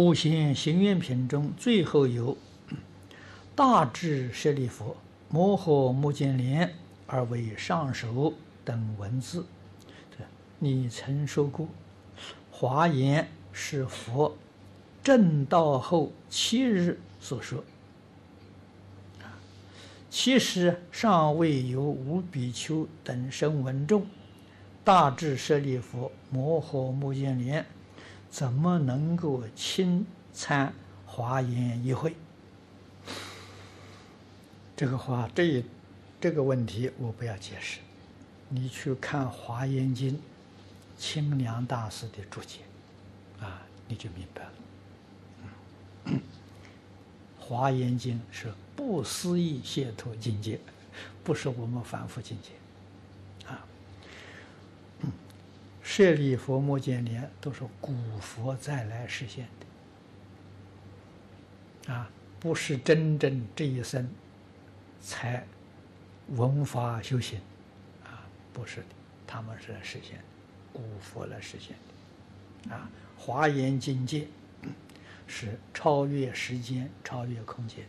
普贤行愿品中最后有“大智舍利弗，摩诃目犍连而为上首”等文字。你曾说过，华严是佛正道后七日所说。其实尚未有五比丘等声闻众，大智舍利弗、摩诃目犍连，怎么能够亲参华严一会？这个话，这这个问题我不要解释，你去看《华严经》，清凉大师的注解，啊，你就明白了。华严经是不思议解脱境界，不是我们凡夫境界，啊，舍利弗、目犍连都是古佛再来实现的，啊，不是真正这一生才闻法修行，啊，不是的，他们是来实现，古佛来实现的，啊，华严境界。是超越时间、超越空间。